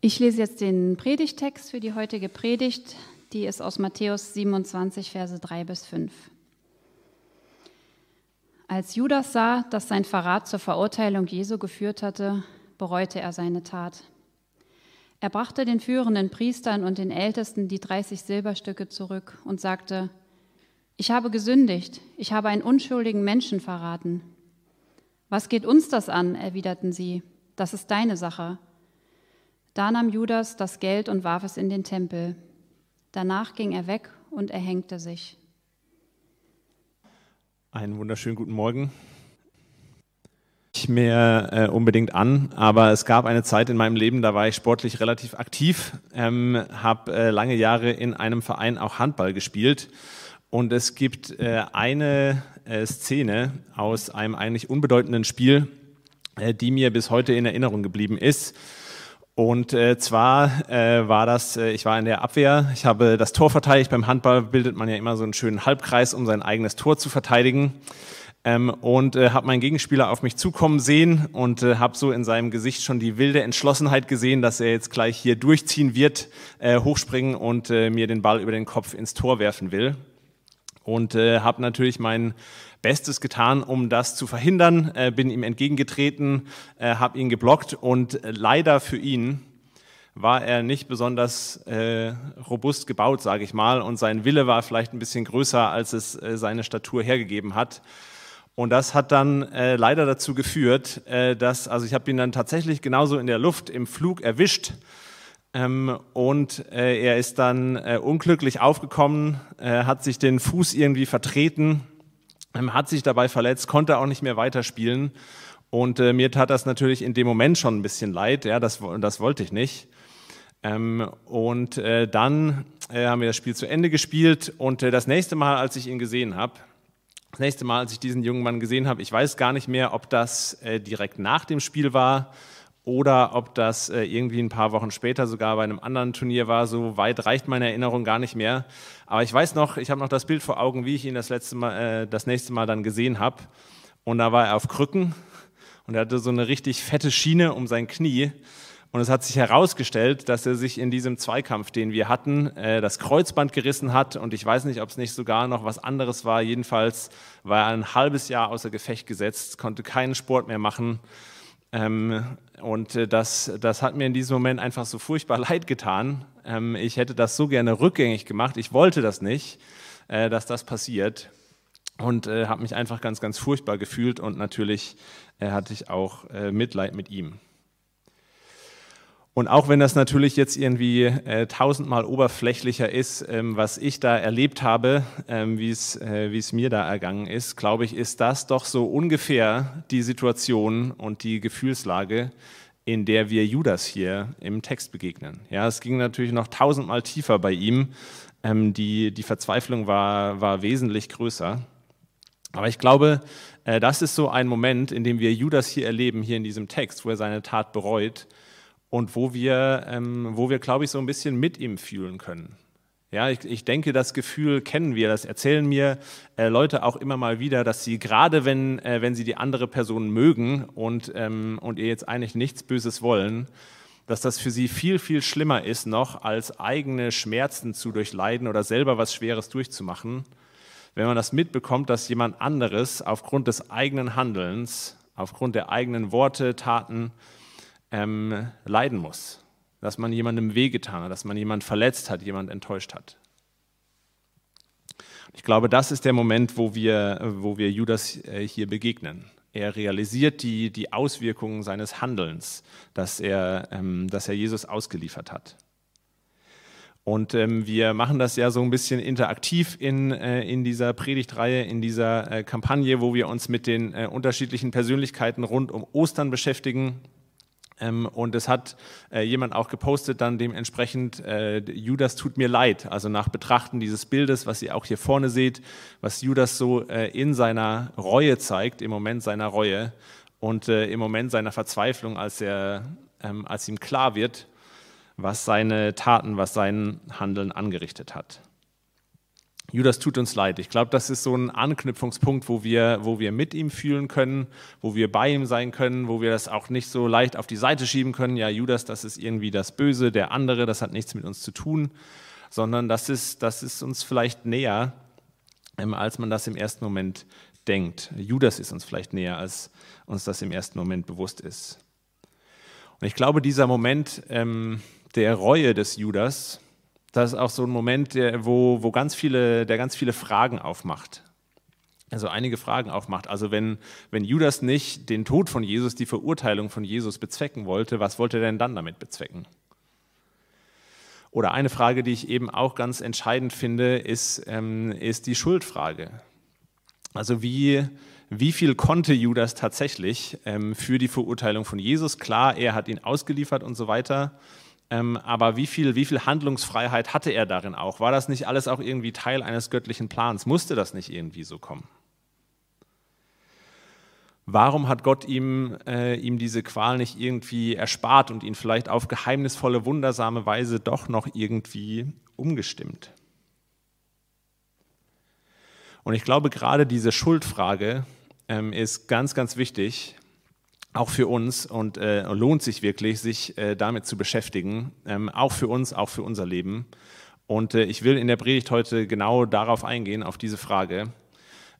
Ich lese jetzt den Predigtext für die heutige Predigt. Die ist aus Matthäus 27, Verse 3 bis 5. Als Judas sah, dass sein Verrat zur Verurteilung Jesu geführt hatte, bereute er seine Tat. Er brachte den führenden Priestern und den Ältesten die 30 Silberstücke zurück und sagte, ich habe gesündigt, ich habe einen unschuldigen Menschen verraten. Was geht uns das an? erwiderten sie. Das ist deine Sache. Da nahm Judas das Geld und warf es in den Tempel. Danach ging er weg und erhängte sich. Einen wunderschönen guten Morgen. Ich mir äh, unbedingt an, aber es gab eine Zeit in meinem Leben, da war ich sportlich relativ aktiv, ähm, habe äh, lange Jahre in einem Verein auch Handball gespielt und es gibt äh, eine äh, Szene aus einem eigentlich unbedeutenden Spiel, äh, die mir bis heute in Erinnerung geblieben ist. Und äh, zwar äh, war das, äh, ich war in der Abwehr, ich habe das Tor verteidigt. Beim Handball bildet man ja immer so einen schönen Halbkreis, um sein eigenes Tor zu verteidigen. Ähm, und äh, habe meinen Gegenspieler auf mich zukommen sehen und äh, habe so in seinem Gesicht schon die wilde Entschlossenheit gesehen, dass er jetzt gleich hier durchziehen wird, äh, hochspringen und äh, mir den Ball über den Kopf ins Tor werfen will. Und äh, habe natürlich mein Bestes getan, um das zu verhindern, äh, bin ihm entgegengetreten, äh, habe ihn geblockt und äh, leider für ihn war er nicht besonders äh, robust gebaut, sage ich mal, und sein Wille war vielleicht ein bisschen größer, als es äh, seine Statur hergegeben hat. Und das hat dann leider dazu geführt, dass, also ich habe ihn dann tatsächlich genauso in der Luft im Flug erwischt und äh, er ist dann äh, unglücklich aufgekommen, äh, hat sich den Fuß irgendwie vertreten ähm, hat sich dabei verletzt, konnte auch nicht mehr weiterspielen. Und mir tat das natürlich in dem Moment schon ein bisschen leid. Ja, das, das wollte ich nicht. Ähm, und dann haben wir das Spiel zu Ende gespielt. Und das nächste Mal, als ich ihn gesehen habe, das nächste Mal, als ich diesen jungen Mann gesehen habe, ich weiß gar nicht mehr, ob das direkt nach dem Spiel war oder ob das äh, irgendwie ein paar Wochen später sogar bei einem anderen Turnier war. So weit reicht meine Erinnerung gar nicht mehr. Aber ich weiß noch, ich habe noch das Bild vor Augen, wie ich ihn das, letzte mal, äh, das nächste Mal dann gesehen habe. Und da war er auf Krücken und er hatte so eine richtig fette Schiene um sein Knie. Und es hat sich herausgestellt, dass er sich in diesem Zweikampf, den wir hatten, äh, das Kreuzband gerissen hat. Und ich weiß nicht, ob es nicht sogar noch was anderes war. Jedenfalls war er ein halbes Jahr außer Gefecht gesetzt, konnte keinen Sport mehr machen. Ähm, und äh, das, das hat mir in diesem Moment einfach so furchtbar leid getan. Ähm, ich hätte das so gerne rückgängig gemacht. Ich wollte das nicht, äh, dass das passiert. Und äh, habe mich einfach ganz, ganz furchtbar gefühlt. Und natürlich hatte ich auch Mitleid mit ihm. Und auch wenn das natürlich jetzt irgendwie äh, tausendmal oberflächlicher ist, ähm, was ich da erlebt habe, ähm, wie es äh, es mir da ergangen ist, glaube ich, ist das doch so ungefähr die Situation und die Gefühlslage, in der wir Judas hier im Text begegnen. Ja, es ging natürlich noch tausendmal tiefer bei ihm. Ähm, die, die Verzweiflung war, war wesentlich größer. Aber ich glaube, äh, das ist so ein Moment, in dem wir Judas hier erleben, hier in diesem Text, wo er seine Tat bereut und wo wir, ähm, wo wir, glaube ich, so ein bisschen mit ihm fühlen können. Ja, ich, ich denke, das Gefühl kennen wir, das erzählen mir äh, Leute auch immer mal wieder, dass sie gerade wenn, äh, wenn sie die andere Person mögen und, ähm, und ihr jetzt eigentlich nichts Böses wollen, dass das für sie viel, viel schlimmer ist noch, als eigene Schmerzen zu durchleiden oder selber was Schweres durchzumachen, wenn man das mitbekommt, dass jemand anderes aufgrund des eigenen Handelns, aufgrund der eigenen Worte, Taten, ähm, leiden muss, dass man jemandem wehgetan hat, dass man jemanden verletzt hat, jemand enttäuscht hat. Ich glaube, das ist der Moment, wo wir, wo wir Judas äh, hier begegnen. Er realisiert die, die Auswirkungen seines Handelns, dass er, ähm, dass er Jesus ausgeliefert hat. Und ähm, wir machen das ja so ein bisschen interaktiv in, äh, in dieser Predigtreihe, in dieser äh, Kampagne, wo wir uns mit den äh, unterschiedlichen Persönlichkeiten rund um Ostern beschäftigen. Ähm, und es hat äh, jemand auch gepostet, dann dementsprechend, äh, Judas tut mir leid. Also nach Betrachten dieses Bildes, was ihr auch hier vorne seht, was Judas so äh, in seiner Reue zeigt, im Moment seiner Reue und im Moment seiner Verzweiflung, als, er, ähm, als ihm klar wird, was seine Taten, was sein Handeln angerichtet hat. Judas tut uns leid. Ich glaube, das ist so ein Anknüpfungspunkt, wo wir, wo wir mit ihm fühlen können, wo wir bei ihm sein können, wo wir das auch nicht so leicht auf die Seite schieben können. Ja, Judas, das ist irgendwie das Böse, der andere, das hat nichts mit uns zu tun, sondern das ist, das ist uns vielleicht näher, ähm, als man das im ersten Moment denkt. Judas ist uns vielleicht näher, als uns das im ersten Moment bewusst ist. Und ich glaube, dieser Moment ähm, der Reue des Judas, das ist auch so ein Moment, der, wo, wo ganz viele, der ganz viele Fragen aufmacht. Also einige Fragen aufmacht. Also wenn, wenn Judas nicht den Tod von Jesus, die Verurteilung von Jesus bezwecken wollte, was wollte er denn dann damit bezwecken? Oder eine Frage, die ich eben auch ganz entscheidend finde, ist, ähm, ist die Schuldfrage. Also wie, wie viel konnte Judas tatsächlich ähm, für die Verurteilung von Jesus? Klar, er hat ihn ausgeliefert und so weiter. Ähm, aber wie viel, wie viel Handlungsfreiheit hatte er darin auch? War das nicht alles auch irgendwie Teil eines göttlichen Plans? Musste das nicht irgendwie so kommen? Warum hat Gott ihm, äh, ihm diese Qual nicht irgendwie erspart und ihn vielleicht auf geheimnisvolle, wundersame Weise doch noch irgendwie umgestimmt? Und ich glaube, gerade diese Schuldfrage ähm, ist ganz, ganz wichtig, auch für uns und äh, lohnt sich wirklich, sich äh, damit zu beschäftigen, ähm, auch für uns, auch für unser Leben. Und äh, ich will in der Predigt heute genau darauf eingehen, auf diese Frage.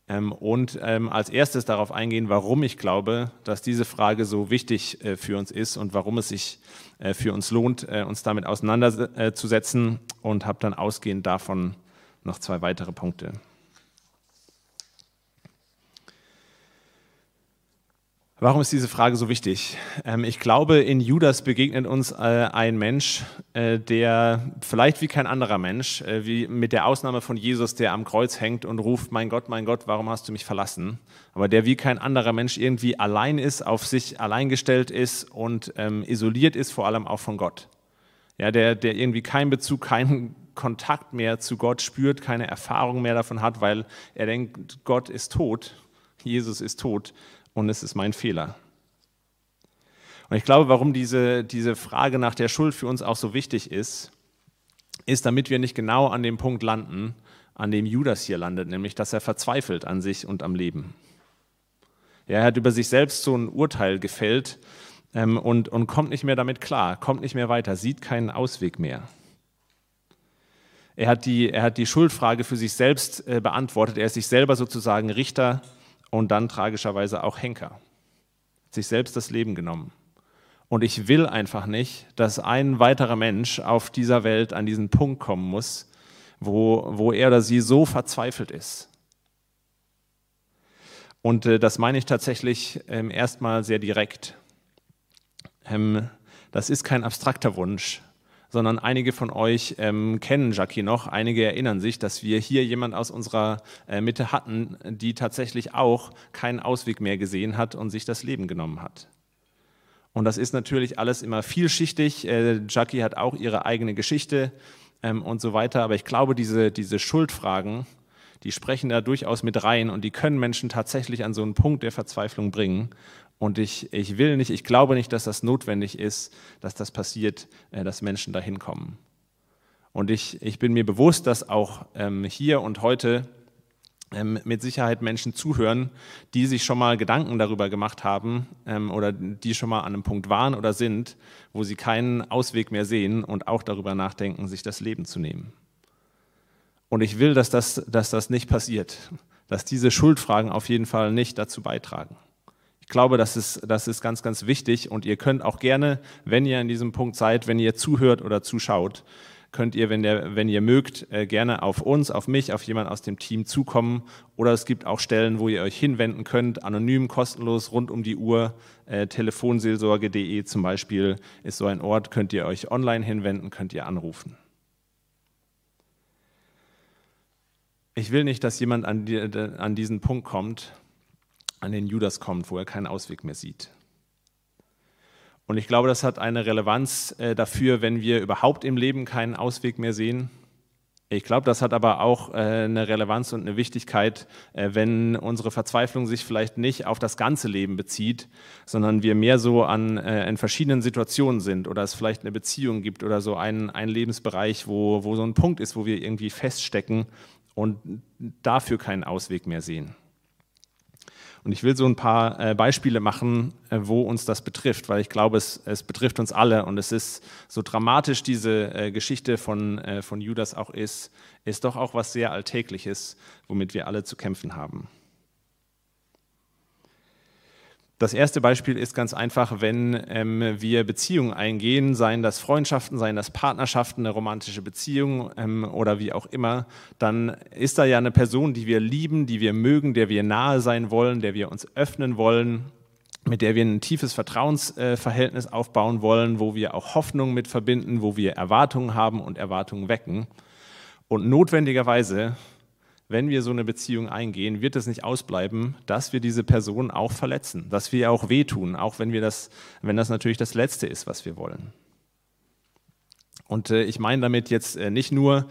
Ähm, und ähm, als erstes darauf eingehen, warum ich glaube, dass diese Frage so wichtig äh, für uns ist und warum es sich äh, für uns lohnt, äh, uns damit auseinanderzusetzen. Und habe dann ausgehend davon noch zwei weitere Punkte. Warum ist diese Frage so wichtig? Ähm, ich glaube, in Judas begegnet uns äh, ein Mensch, äh, der vielleicht wie kein anderer Mensch, äh, wie mit der Ausnahme von Jesus, der am Kreuz hängt und ruft, mein Gott, mein Gott, warum hast du mich verlassen? Aber der wie kein anderer Mensch irgendwie allein ist, auf sich allein gestellt ist und ähm, isoliert ist, vor allem auch von Gott. Ja, der, der irgendwie keinen Bezug, keinen Kontakt mehr zu Gott spürt, keine Erfahrung mehr davon hat, weil er denkt, Gott ist tot, Jesus ist tot und es ist mein Fehler. Und ich glaube, warum diese, diese Frage nach der Schuld für uns auch so wichtig ist, ist, damit wir nicht genau an dem Punkt landen, an dem Judas hier landet, nämlich dass er verzweifelt an sich und am Leben. er hat über sich selbst so ein Urteil gefällt ähm, und, und kommt nicht mehr damit klar, kommt nicht mehr weiter, sieht keinen Ausweg mehr. Er hat die, er hat die Schuldfrage für sich selbst äh, beantwortet. Er ist sich selber sozusagen Richter und dann tragischerweise auch Henker. Sich selbst das Leben genommen. Und ich will einfach nicht, dass ein weiterer Mensch auf dieser Welt an diesen Punkt kommen muss, wo, wo er oder sie so verzweifelt ist. Und äh, das meine ich tatsächlich ähm, erstmal sehr direkt. Ähm, das ist kein abstrakter Wunsch, sondern einige von euch ähm, kennen Jackie noch. Einige erinnern sich, dass wir hier jemand aus unserer äh, Mitte hatten, die tatsächlich auch keinen Ausweg mehr gesehen hat und sich das Leben genommen hat. Und das ist natürlich alles immer vielschichtig. Äh, Jackie hat auch ihre eigene Geschichte ähm, und so weiter. Aber ich glaube, diese, diese Schuldfragen, die sprechen da durchaus mit rein und die können Menschen tatsächlich an so einen Punkt der Verzweiflung bringen. Und ich, ich will nicht, ich glaube nicht, dass das notwendig ist, dass das passiert, äh, dass Menschen dahin kommen. Und ich, ich bin mir bewusst, dass auch ähm, hier und heute ähm, mit Sicherheit Menschen zuhören, die sich schon mal Gedanken darüber gemacht haben ähm, oder die schon mal an einem Punkt waren oder sind, wo sie keinen Ausweg mehr sehen und auch darüber nachdenken, sich das Leben zu nehmen. Und ich will, dass das, dass das nicht passiert, dass diese Schuldfragen auf jeden Fall nicht dazu beitragen. Ich glaube, das ist, das ist ganz, ganz wichtig und ihr könnt auch gerne, wenn ihr an diesem Punkt seid, wenn ihr zuhört oder zuschaut, könnt ihr, wenn, der, wenn ihr mögt, äh, gerne auf uns, auf mich, auf jemand aus dem Team zukommen. Oder es gibt auch Stellen, wo ihr euch hinwenden könnt, anonym, kostenlos, rund um die Uhr. Äh, Telefonseelsorge.de zum Beispiel ist so ein Ort, könnt ihr euch online hinwenden, könnt ihr anrufen. Ich will nicht, dass jemand an, die, an diesen Punkt kommt, an den Judas kommt, wo er keinen Ausweg mehr sieht. Und ich glaube, das hat eine Relevanz äh, dafür, wenn wir überhaupt im Leben keinen Ausweg mehr sehen. Ich glaube, das hat aber auch äh, eine Relevanz und eine Wichtigkeit, äh, wenn unsere Verzweiflung sich vielleicht nicht auf das ganze Leben bezieht, sondern wir mehr so an in verschiedenen Situationen sind oder es vielleicht eine Beziehung gibt oder so einen, einen Lebensbereich, wo, wo so ein Punkt ist, wo wir irgendwie feststecken und dafür keinen Ausweg mehr sehen. Und ich will so ein paar äh, Beispiele machen, äh, wo uns das betrifft, weil ich glaube, es, es, betrifft uns alle. Und es ist so dramatisch, diese äh, Geschichte von, von Judas auch ist, ist doch auch was sehr Alltägliches, womit wir alle zu kämpfen haben. Das erste Beispiel ist ganz einfach, wenn ähm, wir Beziehungen eingehen, seien das Freundschaften, seien das Partnerschaften, eine romantische Beziehung ähm, oder wie auch immer, dann ist da ja eine Person, die wir lieben, die wir mögen, der wir nahe sein wollen, der wir uns öffnen wollen, mit der wir ein tiefes Vertrauensverhältnis äh, aufbauen wollen, wo wir auch Hoffnung mit verbinden, wo wir Erwartungen haben und Erwartungen wecken. Und notwendigerweise wenn wir so eine Beziehung eingehen, wird es nicht ausbleiben, dass wir diese Person auch verletzen, dass wir auch wehtun, auch wenn wir das, wenn das natürlich das Letzte ist, was wir wollen. Und äh, ich meine damit jetzt äh, nicht nur,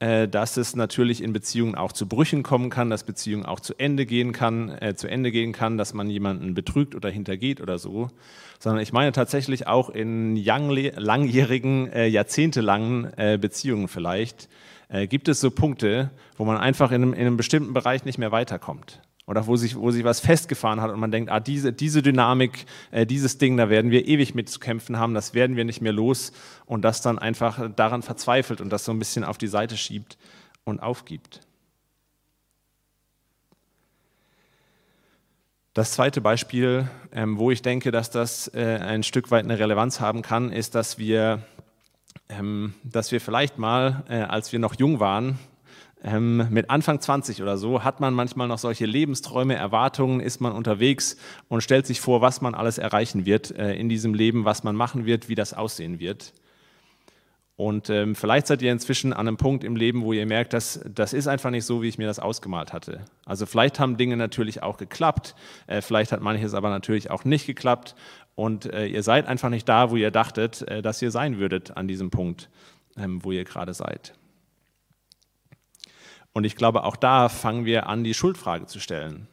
äh, dass es natürlich in Beziehungen auch zu Brüchen kommen kann, dass Beziehungen auch zu Ende gehen kann, zu Ende gehen kann, dass man jemanden betrügt oder hintergeht oder so, sondern ich meine tatsächlich auch in langjährigen, äh, jahrzehntelangen Beziehungen vielleicht, äh, gibt es so Punkte, wo man einfach in einem, in einem bestimmten Bereich nicht mehr weiterkommt. Oder wo sich, wo sich was festgefahren hat und man denkt, ah, diese, diese Dynamik, äh, dieses Ding, da werden wir ewig mit zu kämpfen haben, das werden wir nicht mehr los und das dann einfach daran verzweifelt und das so ein bisschen auf die Seite schiebt und aufgibt. Das zweite Beispiel, ähm, wo ich denke, dass das äh, ein Stück weit eine Relevanz haben kann, ist, dass wir ähm, dass wir vielleicht mal, äh, als wir noch jung waren, ähm, mit Anfang 20 oder so, hat man manchmal noch solche Lebensträume, Erwartungen, ist man unterwegs und stellt sich vor, was man alles erreichen wird äh, in diesem Leben, was man machen wird, wie das aussehen wird. Und ähm, vielleicht seid ihr inzwischen an einem Punkt im Leben, wo ihr merkt, dass das ist einfach nicht so, wie ich mir das ausgemalt hatte. Also vielleicht haben Dinge natürlich auch geklappt, äh, vielleicht hat manches aber natürlich auch nicht geklappt und äh, ihr seid einfach nicht da, wo ihr dachtet, äh, dass ihr sein würdet an diesem Punkt, ähm, wo ihr gerade seid. Und ich glaube, auch da fangen wir an, die Schuldfrage zu stellen.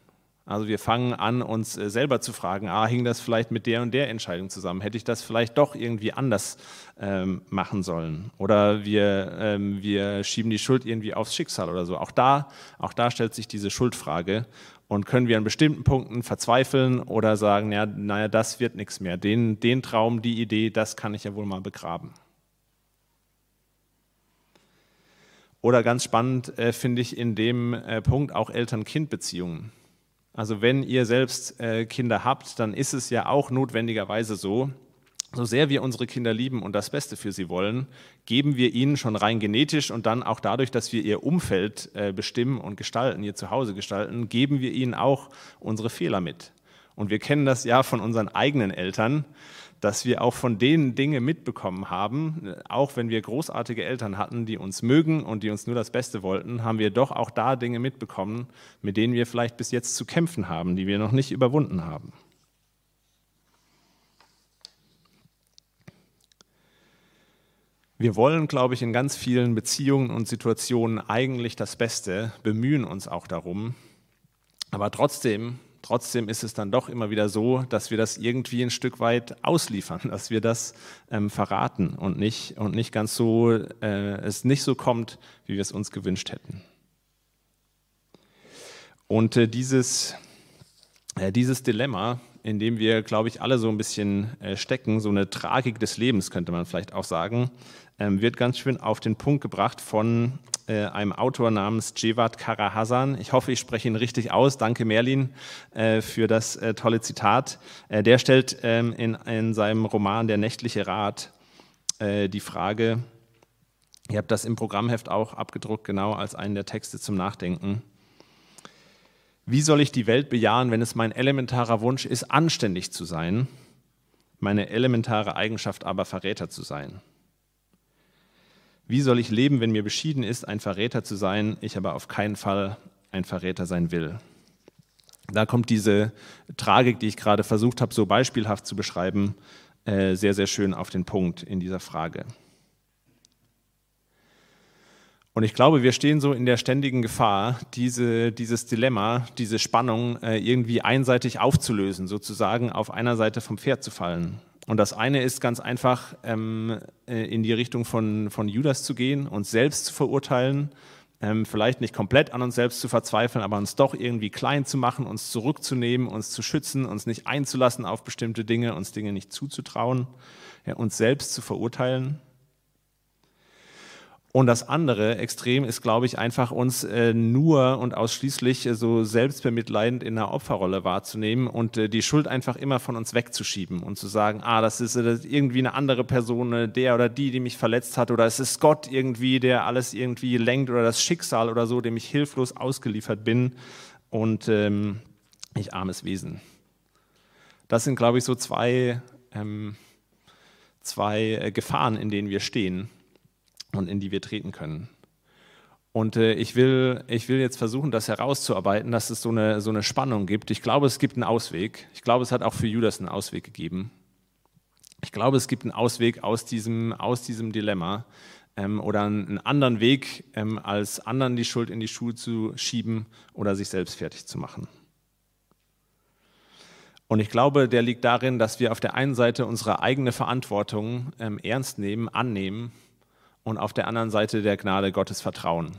Also wir fangen an, uns äh, selber zu fragen, ah, hing das vielleicht mit der und der Entscheidung zusammen? Hätte ich das vielleicht doch irgendwie anders ähm, machen sollen? Oder wir, ähm, wir schieben die Schuld irgendwie aufs Schicksal oder so. Auch da, auch da stellt sich diese Schuldfrage. Und können wir an bestimmten Punkten verzweifeln oder sagen, ja, naja, das wird nichts mehr. Den, den Traum, die Idee, das kann ich ja wohl mal begraben. Oder ganz spannend äh, finde ich in dem äh, Punkt auch Eltern-Kind-Beziehungen. Also wenn ihr selbst äh, Kinder habt, dann ist es ja auch notwendigerweise so, so sehr wir unsere Kinder lieben und das Beste für sie wollen, geben wir ihnen schon rein genetisch und dann auch dadurch, dass wir ihr Umfeld äh, bestimmen und gestalten, ihr Zuhause gestalten, geben wir ihnen auch unsere Fehler mit. Und wir kennen das ja von unseren eigenen Eltern, dass wir auch von denen Dinge mitbekommen haben, auch wenn wir großartige Eltern hatten, die uns mögen und die uns nur das Beste wollten, haben wir doch auch da Dinge mitbekommen, mit denen wir vielleicht bis jetzt zu kämpfen haben, die wir noch nicht überwunden haben. Wir wollen, glaube ich, in ganz vielen Beziehungen und Situationen eigentlich das Beste, bemühen uns auch darum, aber trotzdem Trotzdem ist es dann doch immer wieder so, dass wir das irgendwie ein Stück weit ausliefern, dass wir das ähm, verraten und nicht, und nicht ganz so, äh, es nicht so kommt, wie wir es uns gewünscht hätten. Und äh, dieses, äh, dieses Dilemma, in dem wir, glaube ich, alle so ein bisschen äh, stecken, so eine Tragik des Lebens, könnte man vielleicht auch sagen, ähm, wird ganz schön auf den Punkt gebracht von äh, einem Autor namens Cevat Karahasan. Ich hoffe, ich spreche ihn richtig aus. Danke, Merlin, äh, für das tolle Zitat. der stellt ähm, in, in seinem Roman Der nächtliche Rat die Frage, ihr habt das im Programmheft auch abgedruckt, genau als einen der Texte zum Nachdenken. Wie soll ich die Welt bejahen, wenn es mein elementarer Wunsch ist, anständig zu sein, meine elementare Eigenschaft aber Verräter zu sein? Wie soll ich leben, wenn mir beschieden ist, ein Verräter zu sein, ich aber auf keinen Fall ein Verräter sein will? Da kommt diese Tragik, die ich gerade versucht habe, so beispielhaft zu beschreiben, äh, sehr, sehr schön auf den Punkt in dieser Frage. Und ich glaube, wir stehen so in der ständigen Gefahr, diese, dieses Dilemma, diese Spannung äh, irgendwie einseitig aufzulösen, sozusagen auf einer Seite vom Pferd zu fallen. Und das eine ist ganz einfach, ähm, äh, in die Richtung von, von Judas zu gehen und selbst zu verurteilen ähm, vielleicht nicht komplett an uns selbst zu verzweifeln, aber uns doch irgendwie klein zu machen, uns zurückzunehmen, uns zu schützen, uns nicht einzulassen auf bestimmte Dinge, uns Dinge nicht zuzutrauen, uns selbst zu verurteilen. Und das andere Extrem ist, glaube ich, einfach uns äh, nur und ausschließlich äh, so selbstbemitleidend in der Opferrolle wahrzunehmen und äh, die Schuld einfach immer von uns wegzuschieben und zu sagen, ah, das ist, das ist irgendwie eine andere Person, äh, der oder die, die mich verletzt hat, oder es ist Gott irgendwie, der alles irgendwie lenkt oder das Schicksal oder so, dem ich hilflos ausgeliefert bin und ähm, ich armes Wesen. Das sind, glaube ich, so zwei, ähm, zwei äh, Gefahren, in denen wir stehen und in die wir treten können. Und äh, ich, will, ich will jetzt versuchen, das herauszuarbeiten, dass es so eine, so eine Spannung gibt. Ich glaube, es gibt einen Ausweg. Ich glaube, es hat auch für Judas einen Ausweg gegeben. Ich glaube, es gibt einen Ausweg aus diesem, aus diesem Dilemma ähm, oder einen anderen Weg, ähm, als anderen die Schuld in die Schuhe zu schieben oder sich selbst fertig zu machen. Und ich glaube, der liegt darin, dass wir auf der einen Seite unsere eigene Verantwortung ähm, ernst nehmen, annehmen und auf der anderen Seite der Gnade Gottes vertrauen.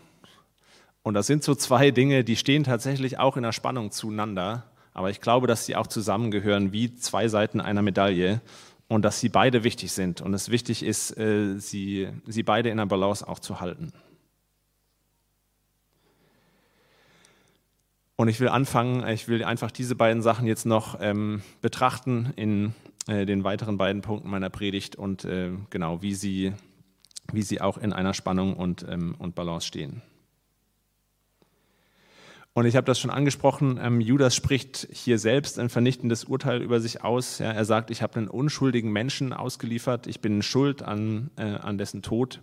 Und das sind so zwei Dinge, die stehen tatsächlich auch in der Spannung zueinander, aber ich glaube, dass sie auch zusammengehören wie zwei Seiten einer Medaille und dass sie beide wichtig sind und es wichtig ist, äh, sie, sie beide in der Balance auch zu halten. Und ich will anfangen, ich will einfach diese beiden Sachen jetzt noch ähm, betrachten in äh, den weiteren beiden Punkten meiner Predigt und äh, genau, wie sie wie sie auch in einer Spannung und, ähm, und Balance stehen. Und ich habe das schon angesprochen, ähm, Judas spricht hier selbst ein vernichtendes Urteil über sich aus. Ja, er sagt, ich habe einen unschuldigen Menschen ausgeliefert, ich bin schuld an, äh, an dessen Tod.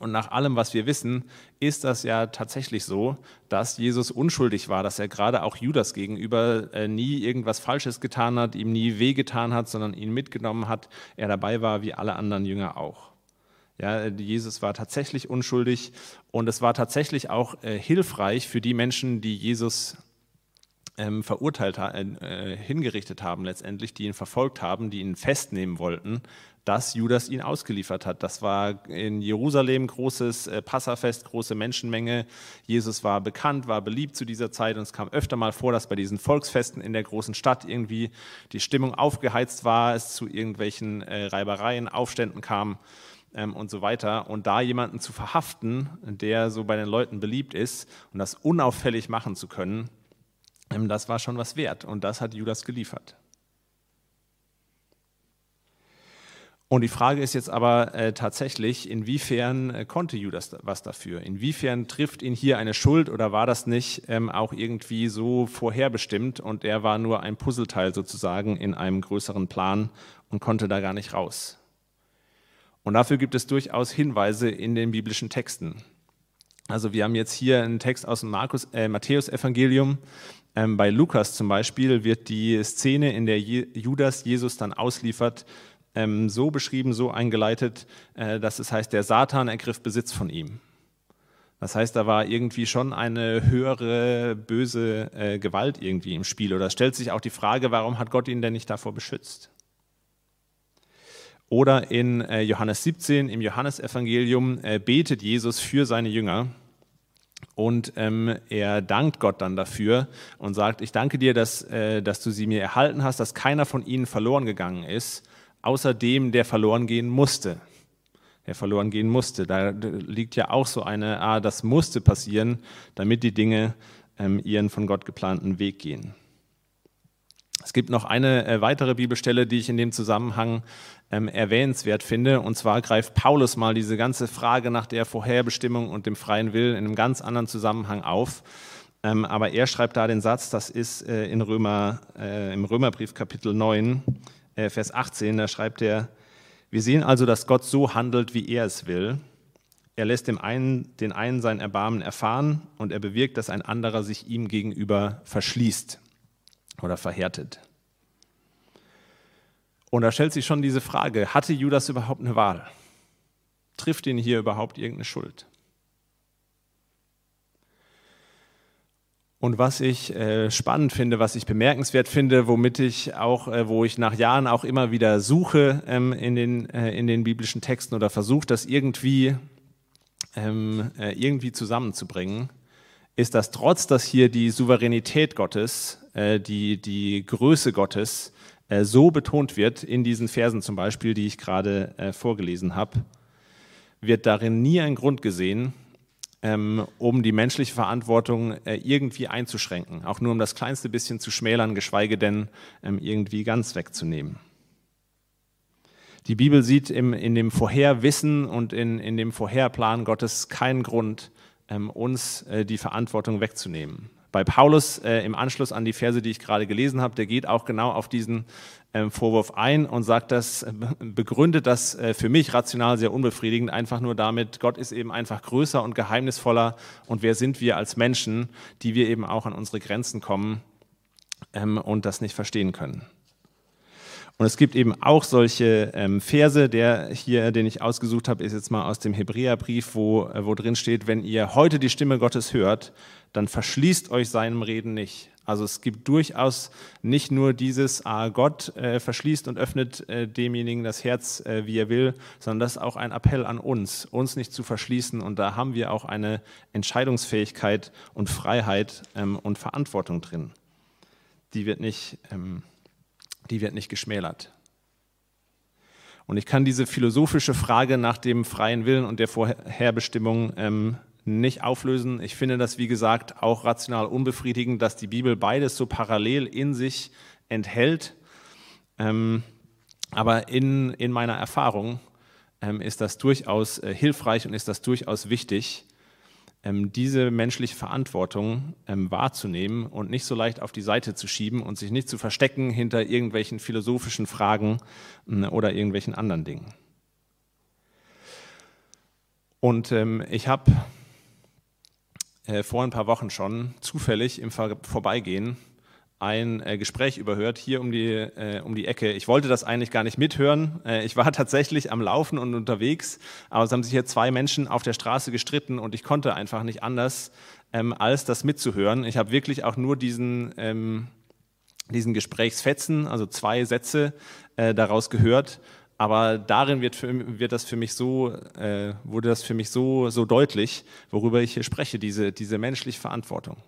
Und nach allem, was wir wissen, ist das ja tatsächlich so, dass Jesus unschuldig war, dass er gerade auch Judas gegenüber äh, nie irgendwas Falsches getan hat, ihm nie wehgetan hat, sondern ihn mitgenommen hat, er dabei war wie alle anderen Jünger auch. Ja, Jesus war tatsächlich unschuldig und es war tatsächlich auch äh, hilfreich für die Menschen, die Jesus ähm, verurteilt, äh, hingerichtet haben letztendlich, die ihn verfolgt haben, die ihn festnehmen wollten, dass Judas ihn ausgeliefert hat. Das war in Jerusalem großes äh, Passafest, große Menschenmenge. Jesus war bekannt, war beliebt zu dieser Zeit und es kam öfter mal vor, dass bei diesen Volksfesten in der großen Stadt irgendwie die Stimmung aufgeheizt war, es zu irgendwelchen äh, Reibereien, Aufständen kam ähm, und so weiter. Und da jemanden zu verhaften, der so bei den Leuten beliebt ist und das unauffällig machen zu können, ähm, das war schon was wert. Und das hat Judas geliefert. Und die Frage ist jetzt aber äh, tatsächlich, inwiefern äh, konnte Judas was dafür? Inwiefern trifft ihn hier eine Schuld oder war das nicht ähm, auch irgendwie so vorherbestimmt und er war nur ein Puzzleteil sozusagen in einem größeren Plan und konnte da gar nicht raus? Und dafür gibt es durchaus Hinweise in den biblischen Texten. Also wir haben jetzt hier einen Text aus dem Markus, äh, Matthäus-Evangelium. Ähm, bei Lukas zum Beispiel wird die Szene, in der Judas Jesus dann ausliefert, ähm, so beschrieben, so eingeleitet, äh, dass es heißt, der Satan ergriff Besitz von ihm. Das heißt, da war irgendwie schon eine höhere böse äh, Gewalt irgendwie im Spiel. Oder stellt sich auch die Frage, warum hat Gott ihn denn nicht davor beschützt? Oder in äh, Johannes 17, im Johannesevangelium, äh, betet Jesus für seine Jünger und ähm, er dankt Gott dann dafür und sagt, ich danke dir, dass, äh, dass du sie mir erhalten hast, dass keiner von ihnen verloren gegangen ist, außer dem, der verloren gehen musste. Der verloren gehen musste. Da liegt ja auch so eine, ah, das musste passieren, damit die Dinge ähm, ihren von Gott geplanten Weg gehen. Es gibt noch eine äh, weitere Bibelstelle, die ich in dem Zusammenhang ähm, erwähnenswert finde. Und zwar greift Paulus mal diese ganze Frage nach der Vorherbestimmung und dem freien Willen in einem ganz anderen Zusammenhang auf. Ähm, aber er schreibt da den Satz, das ist äh, in Römer, äh, im Römerbrief Kapitel 9, äh, Vers 18, da schreibt er, wir sehen also, dass Gott so handelt, wie er es will. Er lässt dem einen, den einen sein Erbarmen erfahren und er bewirkt, dass ein anderer sich ihm gegenüber verschließt oder verhärtet. Und da stellt sich schon diese Frage, hatte Judas überhaupt eine Wahl? Trifft ihn hier überhaupt irgendeine Schuld? Und was ich äh, spannend finde, was ich bemerkenswert finde, womit ich auch, äh, wo ich nach Jahren auch immer wieder suche ähm, in, den, äh, in den biblischen Texten oder versuche, das irgendwie ähm, äh, irgendwie zusammenzubringen, ist, dass trotz, dass hier die Souveränität Gottes, die, die Größe Gottes äh, so betont wird, in diesen Versen zum Beispiel, die ich gerade äh, vorgelesen habe, wird darin nie ein Grund gesehen, ähm, um die menschliche Verantwortung äh, irgendwie einzuschränken, auch nur um das kleinste bisschen zu schmälern, geschweige denn ähm, irgendwie ganz wegzunehmen. Die Bibel sieht im, in dem Vorherwissen und in, in dem Vorherplan Gottes keinen Grund, ähm, uns äh, die Verantwortung wegzunehmen. Bei Paulus äh, im Anschluss an die Verse, die ich gerade gelesen habe, der geht auch genau auf diesen ähm, Vorwurf ein und sagt das, äh, begründet das äh, für mich rational sehr unbefriedigend, einfach nur damit, Gott ist eben einfach größer und geheimnisvoller und wer sind wir als Menschen, die wir eben auch an unsere Grenzen kommen ähm, und das nicht verstehen können. Und es gibt eben auch solche ähm, Verse, der hier, den ich ausgesucht habe, ist jetzt mal aus dem Hebräerbrief, wo, äh, wo drin steht, wenn ihr heute die Stimme Gottes hört, dann verschließt euch seinem Reden nicht. Also es gibt durchaus nicht nur dieses, ah, Gott äh, verschließt und öffnet äh, demjenigen das Herz, äh, wie er will, sondern das ist auch ein Appell an uns, uns nicht zu verschließen. Und da haben wir auch eine Entscheidungsfähigkeit und Freiheit ähm, und Verantwortung drin. Die wird nicht ähm, die wird nicht geschmälert. Und ich kann diese philosophische Frage nach dem freien Willen und der Vorherbestimmung ähm, nicht auflösen. Ich finde das, wie gesagt, auch rational unbefriedigend, dass die Bibel beides so parallel in sich enthält. Ähm, aber in, in meiner Erfahrung ähm, ist das durchaus äh, hilfreich und ist das durchaus wichtig, ähm, diese menschliche Verantwortung ähm, wahrzunehmen und nicht so leicht auf die Seite zu schieben und sich nicht zu verstecken hinter irgendwelchen philosophischen Fragen äh, oder irgendwelchen anderen Dingen. Und ähm, ich habe äh, vor ein paar Wochen schon zufällig im Vorbeigehen ein äh, Gespräch überhört, hier um die, äh, um die Ecke. Ich wollte das eigentlich gar nicht mithören. Äh, ich war tatsächlich am Laufen und unterwegs, aber es haben sich hier zwei Menschen auf der Straße gestritten und ich konnte einfach nicht anders, ähm, als das mitzuhören. Ich habe wirklich auch nur diesen, ähm, diesen Gesprächsfetzen, also zwei Sätze äh, daraus gehört. Aber darin wird, für, wird das für mich so, äh, wurde das für mich so, so deutlich, worüber ich hier spreche, diese, diese menschliche Verantwortung.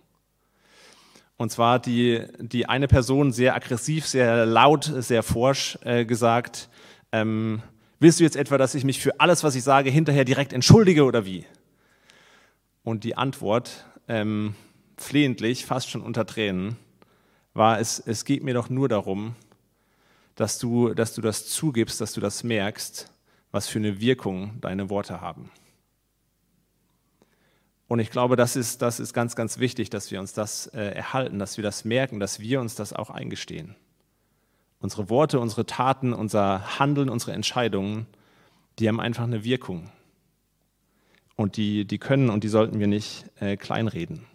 Und zwar die, die eine Person sehr aggressiv, sehr laut, sehr forsch äh, gesagt, ähm, willst du jetzt etwa, dass ich mich für alles, was ich sage, hinterher direkt entschuldige oder wie? Und die Antwort, ähm, flehentlich, fast schon unter Tränen, war, es, es geht mir doch nur darum, dass du, dass du das zugibst, dass du das merkst, was für eine Wirkung deine Worte haben. Und ich glaube, das ist, das ist ganz, ganz wichtig, dass wir uns das äh, erhalten, dass wir das merken, dass wir uns das auch eingestehen. Unsere Worte, unsere Taten, unser Handeln, unsere Entscheidungen, die haben einfach eine Wirkung. Und die, die können und die sollten wir nicht äh, kleinreden.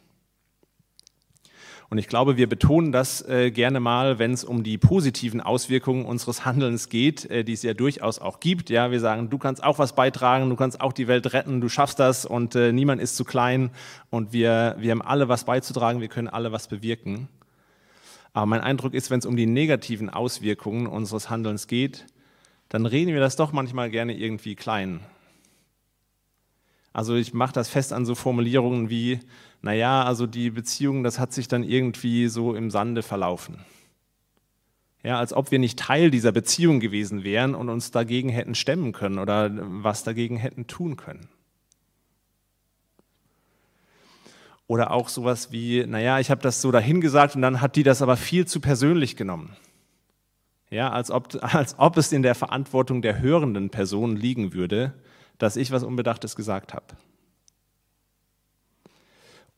Und ich glaube, wir betonen das äh, gerne mal, wenn es um die positiven Auswirkungen unseres Handelns geht, äh, die es ja durchaus auch gibt. Ja, wir sagen, du kannst auch was beitragen, du kannst auch die Welt retten, du schaffst das und äh, niemand ist zu klein und wir, wir haben alle was beizutragen, wir können alle was bewirken. Aber mein Eindruck ist, wenn es um die negativen Auswirkungen unseres Handelns geht, dann reden wir das doch manchmal gerne irgendwie klein. Also ich mache das fest an so Formulierungen wie, naja, also die Beziehung, das hat sich dann irgendwie so im Sande verlaufen. Ja, als ob wir nicht Teil dieser Beziehung gewesen wären und uns dagegen hätten stemmen können oder was dagegen hätten tun können. Oder auch sowas wie, naja, ich habe das so dahingesagt und dann hat die das aber viel zu persönlich genommen. Ja, als ob, als ob es in der Verantwortung der hörenden Person liegen würde, dass ich was Unbedachtes gesagt habe.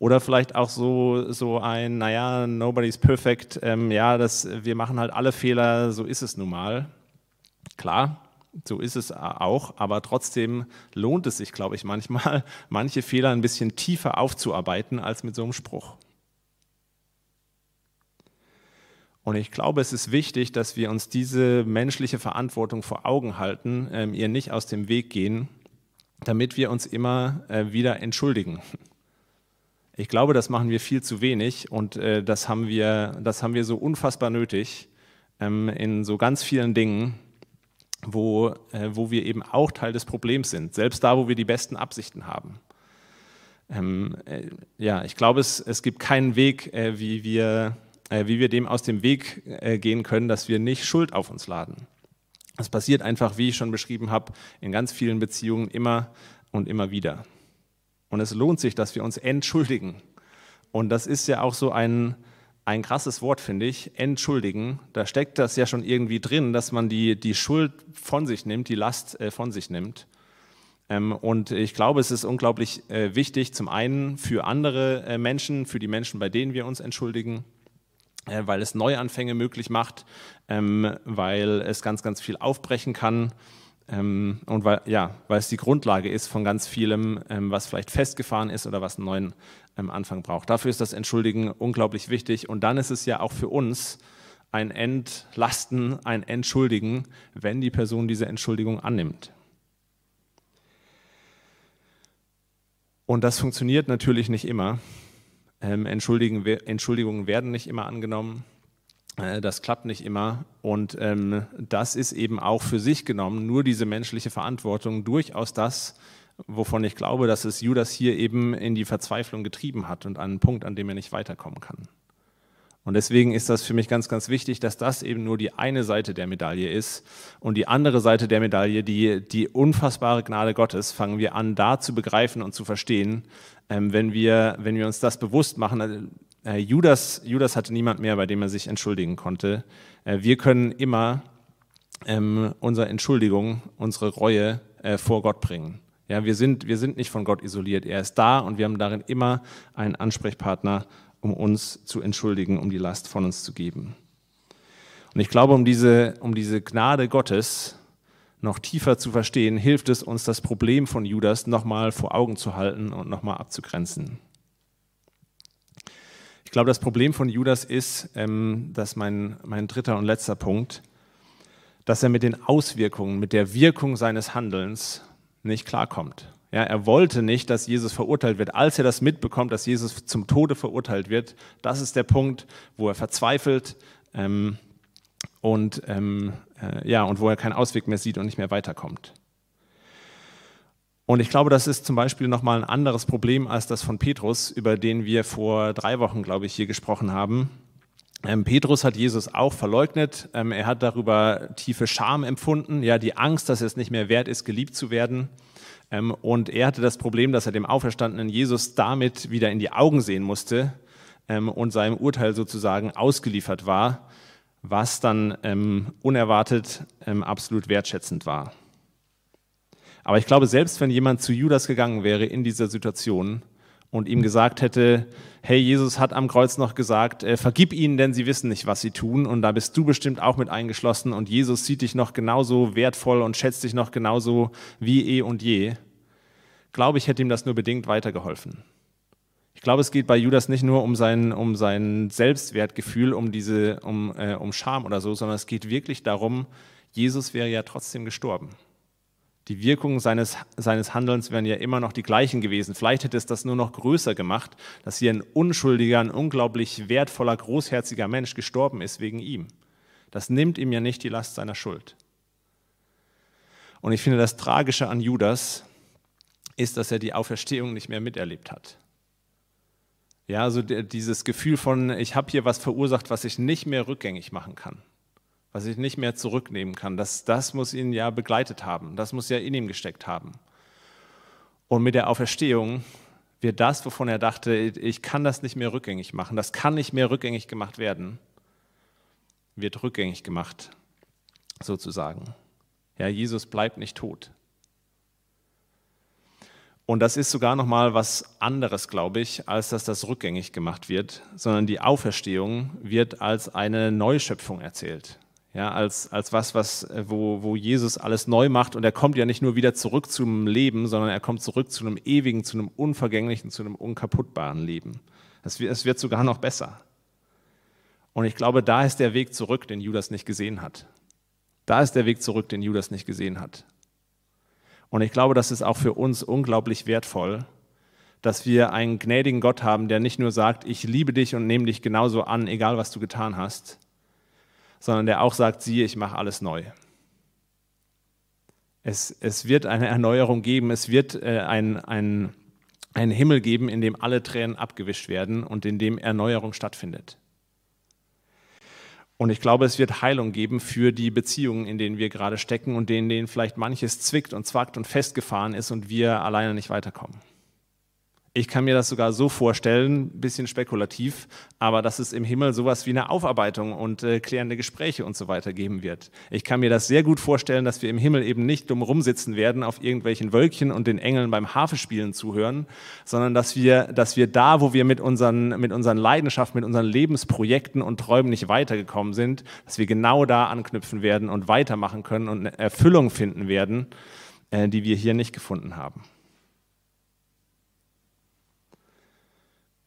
Oder vielleicht auch so, so ein, naja, nobody's perfect, ähm, ja, das, wir machen halt alle Fehler, so ist es nun mal. Klar, so ist es auch, aber trotzdem lohnt es sich, glaube ich, manchmal, manche Fehler ein bisschen tiefer aufzuarbeiten als mit so einem Spruch. Und ich glaube, es ist wichtig, dass wir uns diese menschliche Verantwortung vor Augen halten, ähm, ihr nicht aus dem Weg gehen, damit wir uns immer äh, wieder entschuldigen. Ich glaube, das machen wir viel zu wenig und äh, das, haben wir, das haben wir so unfassbar nötig ähm, in so ganz vielen Dingen, wo, äh, wo wir eben auch Teil des Problems sind, selbst da, wo wir die besten Absichten haben. Ähm, äh, ja, ich glaube, es, es gibt keinen Weg, äh, wie, wir, äh, wie wir dem aus dem Weg äh, gehen können, dass wir nicht Schuld auf uns laden. Das passiert einfach, wie ich schon beschrieben habe, in ganz vielen Beziehungen immer und immer wieder. Und es lohnt sich, dass wir uns entschuldigen. Und das ist ja auch so ein, ein krasses Wort, finde ich, entschuldigen. Da steckt das ja schon irgendwie drin, dass man die, die Schuld von sich nimmt, die Last äh, von sich nimmt. Ähm, und ich glaube, es ist unglaublich äh, wichtig, zum einen für andere äh, Menschen, für die Menschen, bei denen wir uns entschuldigen, weil es Neuanfänge möglich macht, ähm, weil es ganz, ganz viel aufbrechen kann ähm, und weil, ja, weil es die Grundlage ist von ganz vielem, was vielleicht festgefahren ist oder was einen neuen Anfang braucht. Dafür ist das Entschuldigen unglaublich wichtig und dann ist es ja auch für uns ein Entlasten, ein Entschuldigen, wenn die Person diese Entschuldigung annimmt. Und das funktioniert natürlich nicht immer. Ähm, Entschuldigungen werden nicht immer angenommen. Äh, das klappt nicht immer. Und ähm, das ist eben auch für sich genommen nur diese menschliche Verantwortung durchaus das, wovon ich glaube, dass es Judas hier eben in die Verzweiflung getrieben hat und an einen Punkt, an dem er nicht weiterkommen kann. Und deswegen ist das für mich ganz, ganz wichtig, dass das eben nur die eine Seite der Medaille ist. Und die andere Seite der Medaille, die, die unfassbare Gnade Gottes, fangen wir an, da zu begreifen und zu verstehen, ähm, wenn, wir, wenn wir uns das bewusst machen. Äh, Judas, Judas hatte niemand mehr, bei dem er sich entschuldigen konnte. Äh, wir können immer ähm, unsere Entschuldigung, unsere Reue äh, vor Gott bringen. Ja, wir, sind, wir sind nicht von Gott isoliert. Er ist da und wir haben darin immer einen Ansprechpartner um uns zu entschuldigen, um die Last von uns zu geben. Und ich glaube, um diese, um diese Gnade Gottes noch tiefer zu verstehen, hilft es uns, das Problem von Judas nochmal vor Augen zu halten und nochmal abzugrenzen. Ich glaube, das Problem von Judas ist, ähm, dass mein, mein dritter und letzter Punkt, dass er mit den Auswirkungen, mit der Wirkung seines Handelns nicht klarkommt. Ja, er wollte nicht, dass Jesus verurteilt wird. Als er das mitbekommt, dass Jesus zum Tode verurteilt wird, das ist der Punkt, wo er verzweifelt ähm, und, ähm, äh, ja, und wo er keinen Ausweg mehr sieht und nicht mehr weiterkommt. Und ich glaube, das ist zum Beispiel nochmal ein anderes Problem als das von Petrus, über den wir vor drei Wochen, glaube ich, hier gesprochen haben. Ähm, Petrus hat Jesus auch verleugnet. Ähm, er hat darüber tiefe Scham empfunden, ja, die Angst, dass es nicht mehr wert ist, geliebt zu werden. Ähm, und er hatte das Problem, dass er dem auferstandenen Jesus damit wieder in die Augen sehen musste und seinem Urteil sozusagen ausgeliefert war, was dann unerwartet absolut wertschätzend war. Aber ich glaube, selbst wenn jemand zu Judas gegangen wäre in dieser Situation und ihm gesagt hätte, hey, Jesus hat am Kreuz noch gesagt, äh, vergib ihnen, denn sie wissen nicht, was sie tun. Und da bist du bestimmt auch mit eingeschlossen. Und Jesus sieht dich noch genauso wertvoll und schätzt dich noch genauso wie eh und je. Glaube ich, hätte ihm das nur bedingt weitergeholfen. Ich glaube, es geht bei Judas nicht nur um sein, um sein Selbstwertgefühl, um, diese, um, äh, um Scham oder so, sondern es geht wirklich darum, Jesus wäre ja trotzdem gestorben. Die Wirkungen seines, seines Handelns wären ja immer noch die gleichen gewesen. Vielleicht hätte es das nur noch größer gemacht, dass hier ein unschuldiger, ein unglaublich wertvoller, großherziger Mensch gestorben ist wegen ihm. Das nimmt ihm ja nicht die Last seiner Schuld. Und ich finde das Tragische an Judas ist, dass er die Auferstehung nicht mehr miterlebt hat. Ja, also dieses Gefühl von, ich habe hier was verursacht, was ich nicht mehr rückgängig machen kann was ich nicht mehr zurücknehmen kann. Das, das muss ihn ja begleitet haben, das muss ja in ihm gesteckt haben. Und mit der Auferstehung wird das, wovon er dachte, ich kann das nicht mehr rückgängig machen, das kann nicht mehr rückgängig gemacht werden, wird rückgängig gemacht, sozusagen. Ja, Jesus bleibt nicht tot. Und das ist sogar noch mal was anderes, glaube ich, als dass das rückgängig gemacht wird, sondern die Auferstehung wird als eine Neuschöpfung erzählt ja, als, als was, was äh, wo, wo Jesus alles neu macht. Und er kommt ja nicht nur wieder zurück zum Leben, sondern er kommt zurück zu einem ewigen, zu einem unvergänglichen, zu einem unkaputtbaren Leben. Es wird, es wird sogar noch besser. Und ich glaube, da ist der Weg zurück, den Judas nicht gesehen hat. Da ist der Weg zurück, den Judas nicht gesehen hat. Und ich glaube, das ist auch für uns unglaublich wertvoll, dass wir einen gnädigen Gott haben, der nicht nur sagt, ich liebe dich und nehme dich genauso an, egal was du getan hast, sondern der auch sagt, siehe, ich mache alles neu. Es, es wird eine Erneuerung geben, es wird äh, ein, ein, einen Himmel geben, in dem alle Tränen abgewischt werden und in dem Erneuerung stattfindet. Und ich glaube, es wird Heilung geben für die Beziehungen, in denen wir gerade stecken und in denen vielleicht manches zwickt und zwackt und festgefahren ist und wir alleine nicht weiterkommen. Ich kann mir das sogar so vorstellen, ein bisschen spekulativ, aber dass es im Himmel sowas wie eine Aufarbeitung und äh, klärende Gespräche und so weiter geben wird. Ich kann mir das sehr gut vorstellen, dass wir im Himmel eben nicht dumm rumsitzen werden auf irgendwelchen Wölkchen und den Engeln beim Hafespielen zuhören, sondern dass wir, dass wir da, wo wir mit unseren, mit unseren Leidenschaften, mit unseren Lebensprojekten und Träumen nicht weitergekommen sind, dass wir genau da anknüpfen werden und weitermachen können und eine Erfüllung finden werden, äh, die wir hier nicht gefunden haben.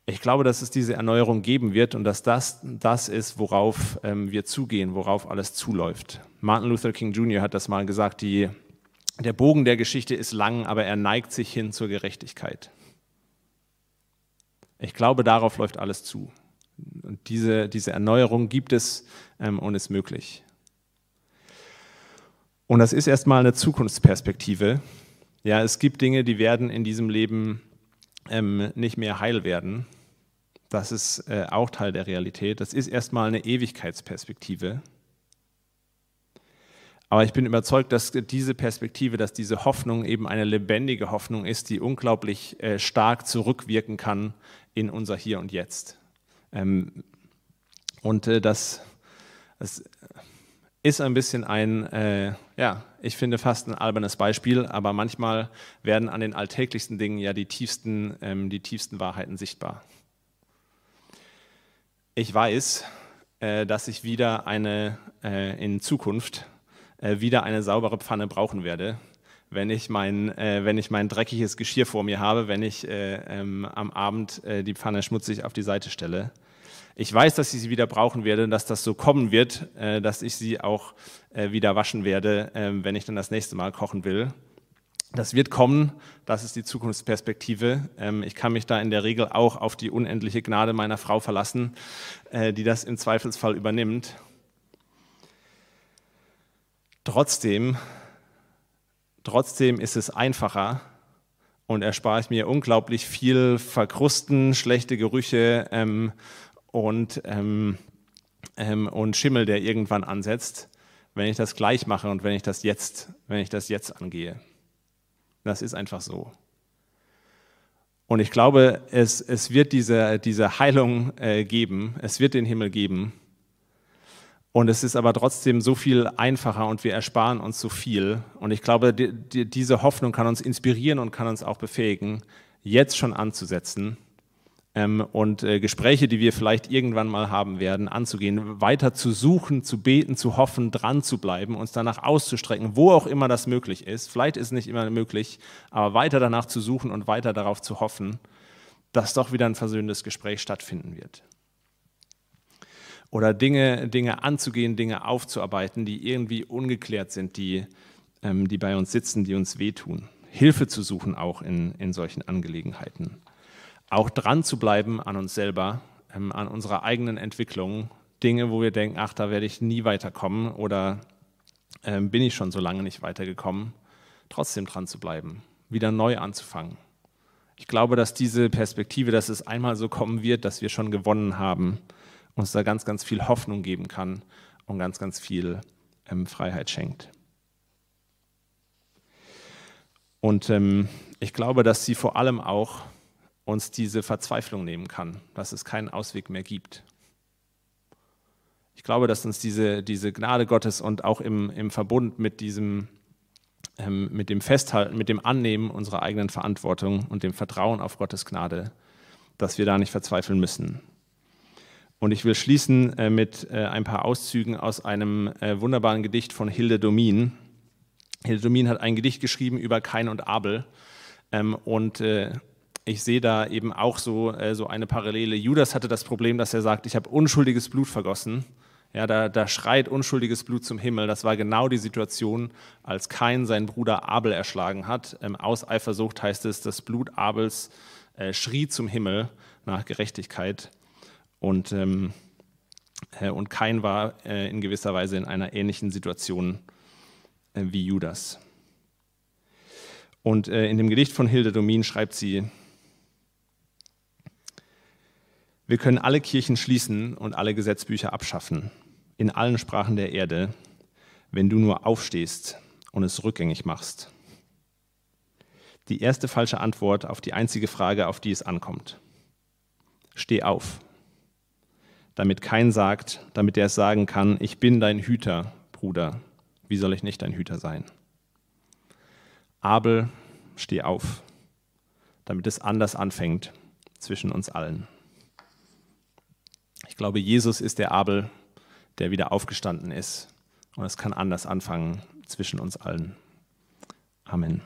Ich glaube, dass es diese Erneuerung geben wird und dass das das ist, worauf ähm, wir zugehen, worauf alles zuläuft. Martin Luther King Jr. hat das mal gesagt, die, der Bogen der Geschichte ist lang, aber er neigt sich hin zur Gerechtigkeit. Ich glaube, darauf läuft alles zu. Und diese, diese Erneuerung gibt es ähm, und ist möglich. Und das ist erstmal eine Zukunftsperspektive. Ja, es gibt Dinge, die werden in diesem Leben ähm, nicht mehr heil werden. Das ist äh, auch Teil der Realität. Das ist erstmal eine Ewigkeitsperspektive. Aber ich bin überzeugt, dass diese Perspektive, dass diese Hoffnung eben eine lebendige Hoffnung ist, die unglaublich äh, stark zurückwirken kann in unser Hier und Jetzt. Ähm, und äh, das, das ist ein bisschen ein, äh, ja, ich finde fast ein albernes Beispiel, aber manchmal werden an den alltäglichsten Dingen ja die tiefsten, ähm, die tiefsten Wahrheiten sichtbar. Ich weiß, äh, dass ich wieder eine, äh, in Zukunft äh, wieder eine saubere Pfanne brauchen werde, wenn ich mein, äh, wenn ich mein dreckiges Geschirr vor mir habe, wenn ich äh, ähm, am Abend die Pfanne schmutzig auf die Seite stelle. Ich weiß, dass ich sie wieder brauchen werde, dass das so kommen wird, äh, dass ich sie auch äh, wieder waschen werde, ähm, wenn ich dann das nächste Mal kochen will. Das wird kommen, das ist die Zukunftsperspektive. Ähm, ich kann mich da in der Regel auch auf die unendliche Gnade meiner Frau verlassen, äh, die das im Zweifelsfall übernimmt. Trotzdem, trotzdem ist es einfacher und erspare ich mir unglaublich viel Verkrusten, schlechte Gerüche ähm, und, ähm, ähm, und Schimmel, der irgendwann ansetzt, wenn ich das gleich mache und wenn ich das jetzt, wenn ich das jetzt angehe. Das ist einfach so. Und ich glaube, es, es wird diese, diese Heilung äh, geben, es wird den Himmel geben. Und es ist aber trotzdem so viel einfacher und wir ersparen uns so viel. Und ich glaube, die, die, diese Hoffnung kann uns inspirieren und kann uns auch befähigen, jetzt schon anzusetzen ähm, und äh, Gespräche, die wir vielleicht irgendwann mal haben werden, anzugehen, weiter zu suchen, zu beten, zu hoffen, dran zu bleiben, uns danach auszustrecken, wo auch immer das möglich ist. Vielleicht ist es nicht immer möglich, aber weiter danach zu suchen und weiter darauf zu hoffen, dass doch wieder ein versöhnendes Gespräch stattfinden wird. Oder Dinge, Dinge anzugehen, Dinge aufzuarbeiten, die irgendwie ungeklärt sind, die, ähm, die bei uns sitzen, die uns wehtun. Hilfe zu suchen auch in, in solchen Angelegenheiten auch dran zu bleiben an uns selber, ähm, an unserer eigenen Entwicklung. Dinge, wo wir denken, ach, da werde ich nie weiterkommen oder ähm, bin ich schon so lange nicht weitergekommen, trotzdem dran zu bleiben, wieder neu anzufangen. Ich glaube, dass diese Perspektive, dass es einmal so kommen wird, dass wir schon gewonnen haben, uns da ganz, ganz viel Hoffnung geben kann und ganz, ganz viel ähm, Freiheit schenkt. Und ähm, ich glaube, dass sie vor allem auch uns diese Verzweiflung nehmen kann, dass es keinen Ausweg mehr gibt. Ich glaube, dass uns diese, diese Gnade Gottes und auch im, im Verbund mit diesem, ähm, mit dem Festhalten, mit dem Annehmen unserer eigenen Verantwortung und dem Vertrauen auf Gottes Gnade, dass wir da nicht verzweifeln müssen. Und ich will schließen äh, mit äh, ein paar Auszügen aus einem äh, wunderbaren Gedicht von Hilde Domin. Hilde Domin hat ein Gedicht geschrieben über Kain und Abel. Ähm, und äh, ich sehe da eben auch so, äh, so eine Parallele. Judas hatte das Problem, dass er sagt, ich habe unschuldiges Blut vergossen. Ja, da, da schreit unschuldiges Blut zum Himmel. Das war genau die Situation, als Kain seinen Bruder Abel erschlagen hat. Ähm, aus Eifersucht heißt es, das Blut Abels äh, schrie zum Himmel nach Gerechtigkeit. Und, ähm, äh, und Kain war äh, in gewisser Weise in einer ähnlichen Situation äh, wie Judas. Und äh, in dem Gedicht von Hilde Domin schreibt sie, wir können alle Kirchen schließen und alle Gesetzbücher abschaffen, in allen Sprachen der Erde, wenn du nur aufstehst und es rückgängig machst. Die erste falsche Antwort auf die einzige Frage, auf die es ankommt. Steh auf, damit kein sagt, damit der es sagen kann, ich bin dein Hüter, Bruder, wie soll ich nicht dein Hüter sein? Abel, steh auf, damit es anders anfängt zwischen uns allen. Ich glaube, Jesus ist der Abel, der wieder aufgestanden ist. Und es kann anders anfangen zwischen uns allen. Amen.